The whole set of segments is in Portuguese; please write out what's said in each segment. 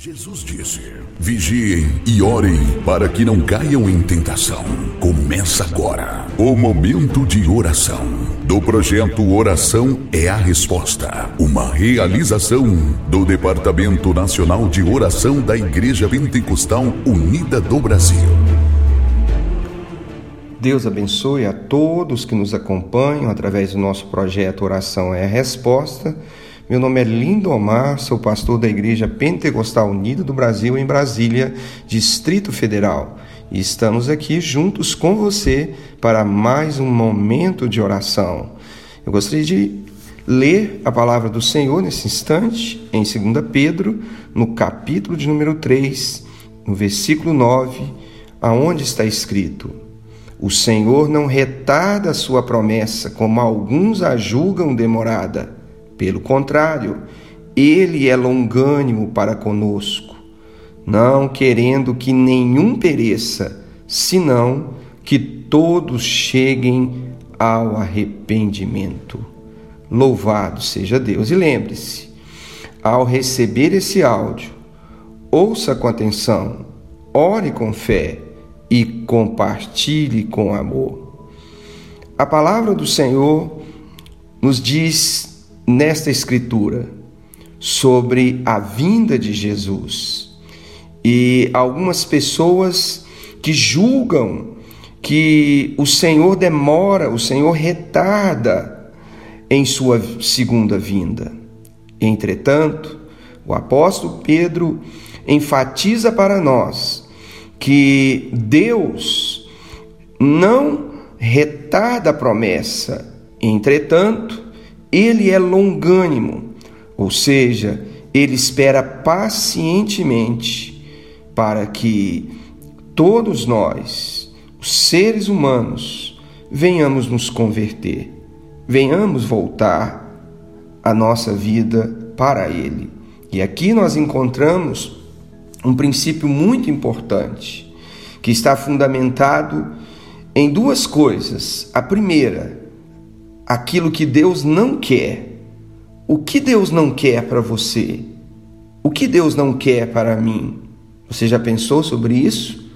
Jesus disse: Vigiem e orem para que não caiam em tentação. Começa agora o momento de oração do projeto Oração é a Resposta, uma realização do Departamento Nacional de Oração da Igreja Pentecostal Unida do Brasil. Deus abençoe a todos que nos acompanham através do nosso projeto Oração é a Resposta. Meu nome é Lindo Omar, sou pastor da Igreja Pentecostal Unida do Brasil em Brasília, Distrito Federal. E estamos aqui juntos com você para mais um momento de oração. Eu gostaria de ler a palavra do Senhor nesse instante, em 2 Pedro, no capítulo de número 3, no versículo 9, aonde está escrito: O Senhor não retarda a sua promessa, como alguns a julgam demorada pelo contrário, ele é longânimo para conosco, não querendo que nenhum pereça, senão que todos cheguem ao arrependimento. Louvado seja Deus. E lembre-se, ao receber esse áudio, ouça com atenção, ore com fé e compartilhe com amor. A palavra do Senhor nos diz nesta escritura sobre a vinda de Jesus. E algumas pessoas que julgam que o Senhor demora, o Senhor retarda em sua segunda vinda. Entretanto, o apóstolo Pedro enfatiza para nós que Deus não retarda a promessa, entretanto, ele é longânimo, ou seja, ele espera pacientemente para que todos nós, os seres humanos, venhamos nos converter, venhamos voltar a nossa vida para Ele. E aqui nós encontramos um princípio muito importante, que está fundamentado em duas coisas. A primeira, aquilo que Deus não quer. O que Deus não quer para você? O que Deus não quer para mim? Você já pensou sobre isso?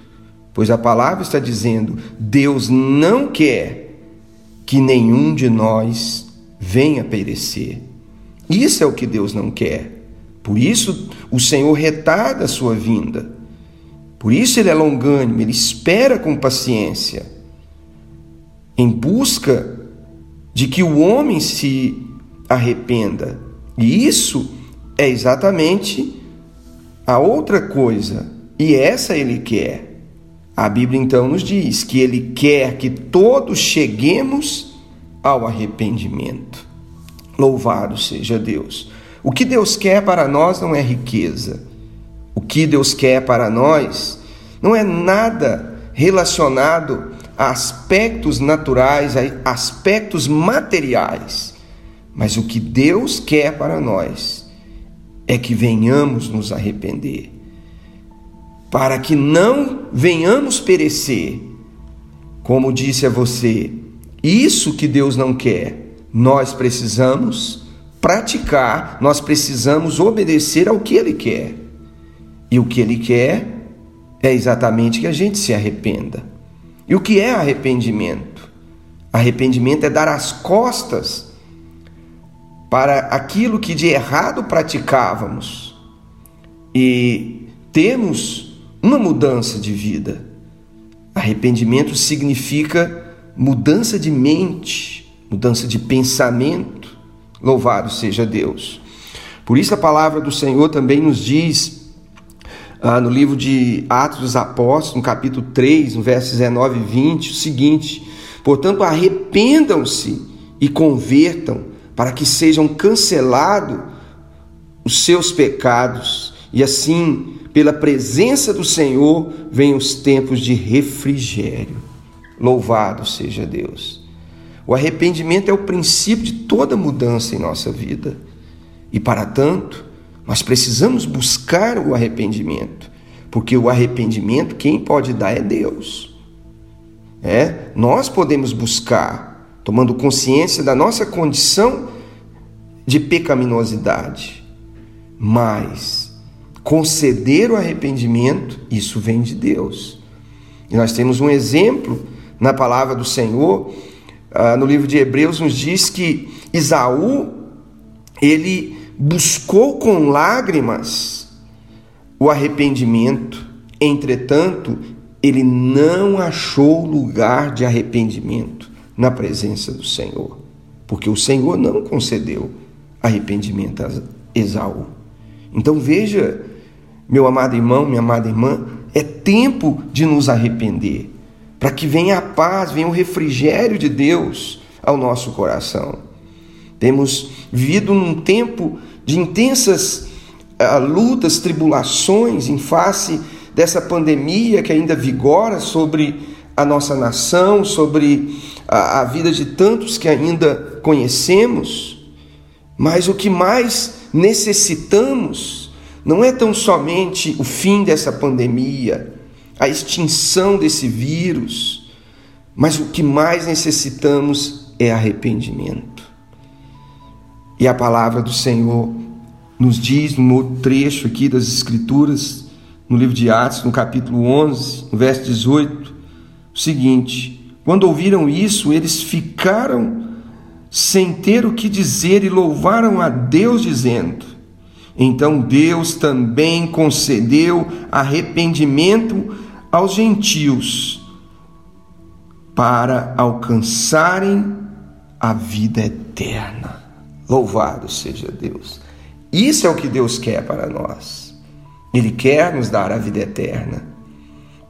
Pois a palavra está dizendo: Deus não quer que nenhum de nós venha perecer. Isso é o que Deus não quer. Por isso o Senhor retarda a sua vinda. Por isso ele é longânimo, ele espera com paciência, em busca de que o homem se arrependa. E isso é exatamente a outra coisa, e essa ele quer. A Bíblia então nos diz que ele quer que todos cheguemos ao arrependimento. Louvado seja Deus. O que Deus quer para nós não é riqueza. O que Deus quer para nós não é nada relacionado aspectos naturais, aspectos materiais. Mas o que Deus quer para nós é que venhamos nos arrepender, para que não venhamos perecer. Como disse a você, isso que Deus não quer, nós precisamos praticar, nós precisamos obedecer ao que Ele quer. E o que Ele quer é exatamente que a gente se arrependa. E o que é arrependimento? Arrependimento é dar as costas para aquilo que de errado praticávamos e temos uma mudança de vida. Arrependimento significa mudança de mente, mudança de pensamento. Louvado seja Deus. Por isso a palavra do Senhor também nos diz ah, no livro de Atos dos Apóstolos, no capítulo 3, no versos 19 e 20, o seguinte: Portanto, arrependam-se e convertam, para que sejam cancelados os seus pecados, e assim, pela presença do Senhor, venham os tempos de refrigério. Louvado seja Deus. O arrependimento é o princípio de toda mudança em nossa vida. E para tanto, nós precisamos buscar o arrependimento, porque o arrependimento quem pode dar é Deus. É, nós podemos buscar, tomando consciência da nossa condição de pecaminosidade. Mas conceder o arrependimento, isso vem de Deus. E nós temos um exemplo na palavra do Senhor, ah, no livro de Hebreus, nos diz que Isaú, ele buscou com lágrimas o arrependimento, entretanto, ele não achou lugar de arrependimento na presença do Senhor, porque o Senhor não concedeu arrependimento a Esaú. Então veja, meu amado irmão, minha amada irmã, é tempo de nos arrepender, para que venha a paz, venha o refrigério de Deus ao nosso coração. Temos vivido num tempo de intensas uh, lutas, tribulações em face dessa pandemia que ainda vigora sobre a nossa nação, sobre a, a vida de tantos que ainda conhecemos. Mas o que mais necessitamos não é tão somente o fim dessa pandemia, a extinção desse vírus, mas o que mais necessitamos é arrependimento. E a palavra do Senhor nos diz no outro trecho aqui das Escrituras, no livro de Atos, no capítulo 11, no verso 18, o seguinte: Quando ouviram isso, eles ficaram sem ter o que dizer e louvaram a Deus, dizendo: Então Deus também concedeu arrependimento aos gentios para alcançarem a vida eterna. Louvado seja Deus. Isso é o que Deus quer para nós. Ele quer nos dar a vida eterna.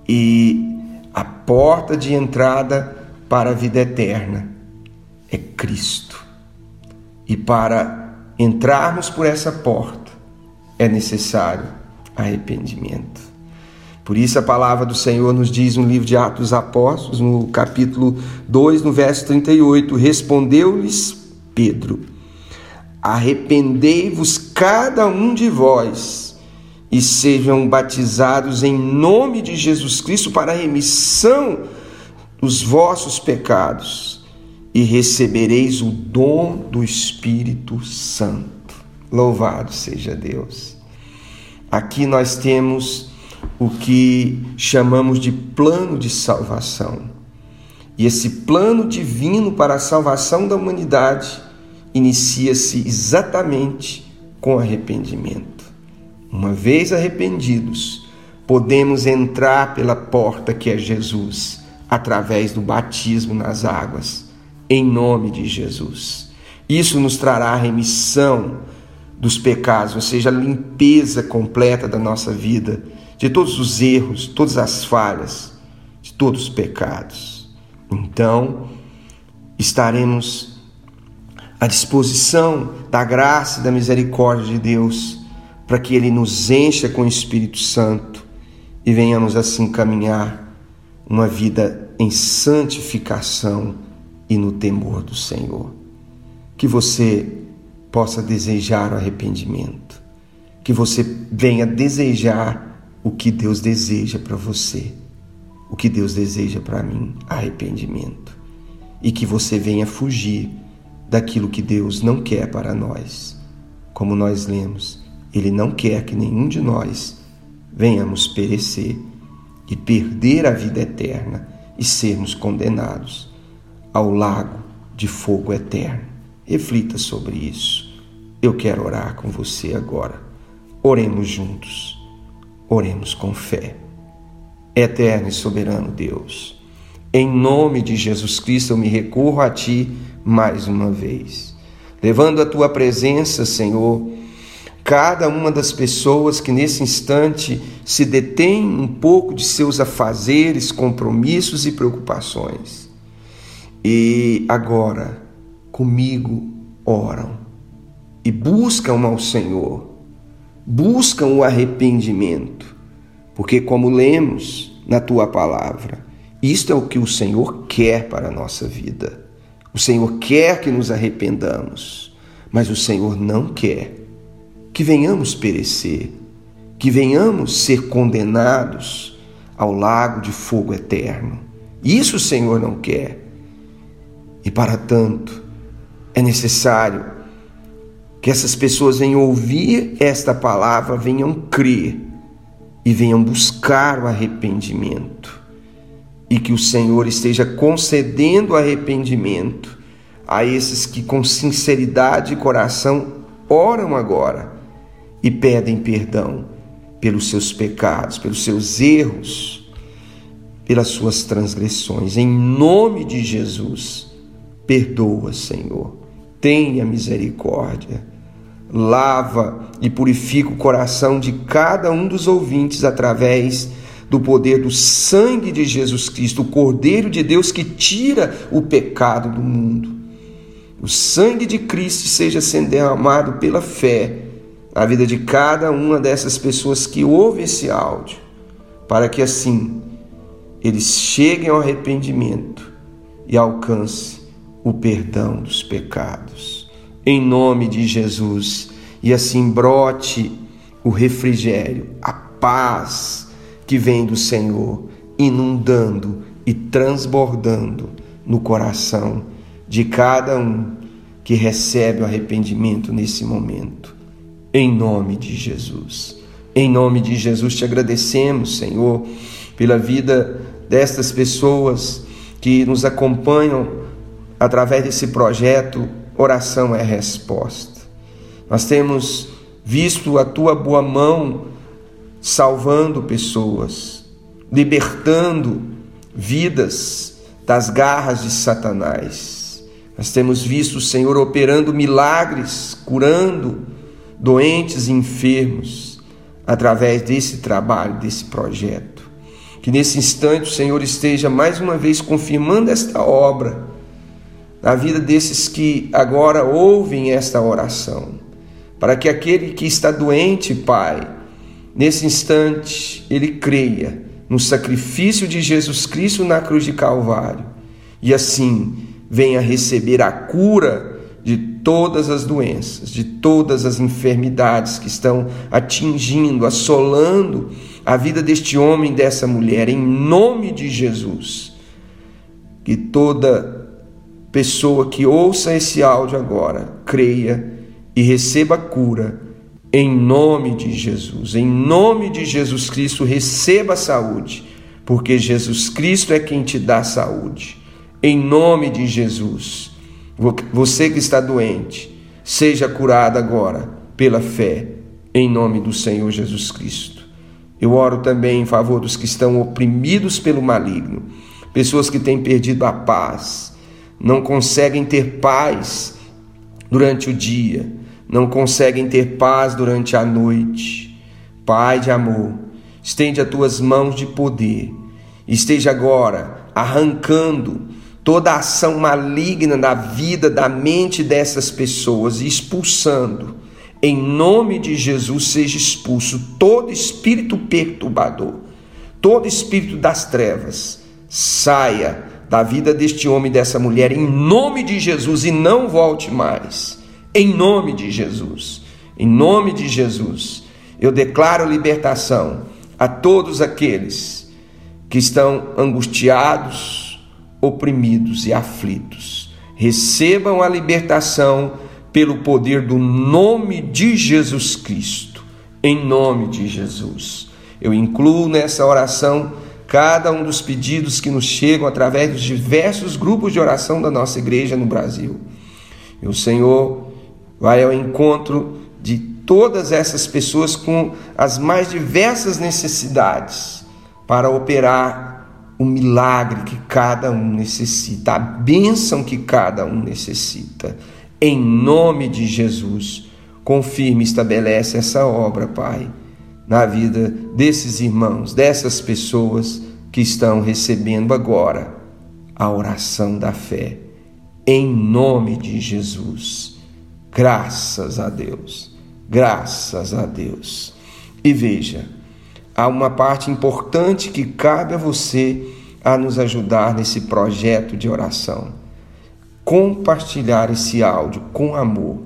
E a porta de entrada para a vida eterna é Cristo. E para entrarmos por essa porta é necessário arrependimento. Por isso a palavra do Senhor nos diz no livro de Atos dos Apóstolos, no capítulo 2, no verso 38, respondeu-lhes Pedro: Arrependei-vos cada um de vós e sejam batizados em nome de Jesus Cristo para a remissão dos vossos pecados e recebereis o dom do Espírito Santo. Louvado seja Deus. Aqui nós temos o que chamamos de plano de salvação. E esse plano divino para a salvação da humanidade inicia-se exatamente com arrependimento. Uma vez arrependidos, podemos entrar pela porta que é Jesus, através do batismo nas águas em nome de Jesus. Isso nos trará remissão dos pecados, ou seja, a limpeza completa da nossa vida, de todos os erros, todas as falhas, de todos os pecados. Então, estaremos à disposição da graça e da misericórdia de Deus, para que Ele nos encha com o Espírito Santo e venhamos assim caminhar uma vida em santificação e no temor do Senhor. Que você possa desejar o arrependimento, que você venha desejar o que Deus deseja para você, o que Deus deseja para mim, arrependimento, e que você venha fugir daquilo que Deus não quer para nós. Como nós lemos, Ele não quer que nenhum de nós venhamos perecer e perder a vida eterna e sermos condenados ao lago de fogo eterno. Reflita sobre isso. Eu quero orar com você agora. Oremos juntos. Oremos com fé. Eterno e soberano Deus, em nome de Jesus Cristo eu me recorro a Ti mais uma vez, levando a Tua presença, Senhor, cada uma das pessoas que nesse instante se detém um pouco de seus afazeres, compromissos e preocupações e agora comigo oram e buscam ao Senhor, buscam o arrependimento, porque, como lemos na tua palavra, isto é o que o Senhor quer para a nossa vida. O Senhor quer que nos arrependamos, mas o Senhor não quer que venhamos perecer, que venhamos ser condenados ao lago de fogo eterno. Isso o Senhor não quer. E para tanto, é necessário Que essas pessoas venham ouvir esta palavra, venham crer e venham buscar o arrependimento. E que o Senhor esteja concedendo arrependimento a esses que, com sinceridade de coração, oram agora e pedem perdão pelos seus pecados, pelos seus erros, pelas suas transgressões. Em nome de Jesus, perdoa, Senhor. Tenha misericórdia lava e purifica o coração de cada um dos ouvintes através do poder do sangue de Jesus Cristo, o Cordeiro de Deus que tira o pecado do mundo. O sangue de Cristo seja sendo derramado pela fé na vida de cada uma dessas pessoas que ouve esse áudio, para que assim eles cheguem ao arrependimento e alcance o perdão dos pecados em nome de Jesus, e assim brote o refrigério, a paz que vem do Senhor, inundando e transbordando no coração de cada um que recebe o arrependimento nesse momento. Em nome de Jesus. Em nome de Jesus te agradecemos, Senhor, pela vida destas pessoas que nos acompanham através desse projeto oração é resposta. Nós temos visto a tua boa mão salvando pessoas, libertando vidas das garras de Satanás. Nós temos visto o Senhor operando milagres, curando doentes e enfermos através desse trabalho, desse projeto. Que nesse instante o Senhor esteja mais uma vez confirmando esta obra na vida desses que agora ouvem esta oração, para que aquele que está doente, Pai, nesse instante ele creia no sacrifício de Jesus Cristo na cruz de Calvário e assim venha receber a cura de todas as doenças, de todas as enfermidades que estão atingindo, assolando a vida deste homem e dessa mulher, em nome de Jesus. Que toda pessoa que ouça esse áudio agora, creia e receba cura em nome de Jesus. Em nome de Jesus Cristo, receba saúde, porque Jesus Cristo é quem te dá saúde. Em nome de Jesus. Você que está doente, seja curado agora pela fé, em nome do Senhor Jesus Cristo. Eu oro também em favor dos que estão oprimidos pelo maligno, pessoas que têm perdido a paz, não conseguem ter paz durante o dia, não conseguem ter paz durante a noite. Pai de amor, estende as tuas mãos de poder, esteja agora arrancando toda ação maligna na vida, da mente dessas pessoas e expulsando. Em nome de Jesus, seja expulso todo espírito perturbador, todo espírito das trevas, saia da vida deste homem e dessa mulher em nome de Jesus e não volte mais. Em nome de Jesus. Em nome de Jesus. Eu declaro libertação a todos aqueles que estão angustiados, oprimidos e aflitos. Recebam a libertação pelo poder do nome de Jesus Cristo. Em nome de Jesus. Eu incluo nessa oração cada um dos pedidos que nos chegam através dos diversos grupos de oração da nossa igreja no Brasil. E o Senhor vai ao encontro de todas essas pessoas com as mais diversas necessidades para operar o milagre que cada um necessita, a bênção que cada um necessita. Em nome de Jesus, confirme estabelece essa obra, Pai na vida desses irmãos, dessas pessoas que estão recebendo agora a oração da fé. Em nome de Jesus. Graças a Deus. Graças a Deus. E veja, há uma parte importante que cabe a você a nos ajudar nesse projeto de oração. Compartilhar esse áudio com amor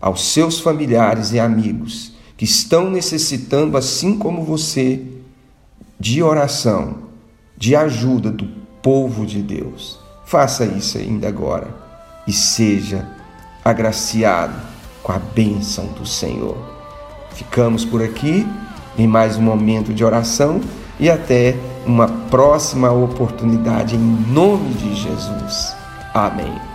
aos seus familiares e amigos que estão necessitando, assim como você, de oração, de ajuda do povo de Deus. Faça isso ainda agora e seja agraciado com a bênção do Senhor. Ficamos por aqui em mais um momento de oração e até uma próxima oportunidade em nome de Jesus. Amém.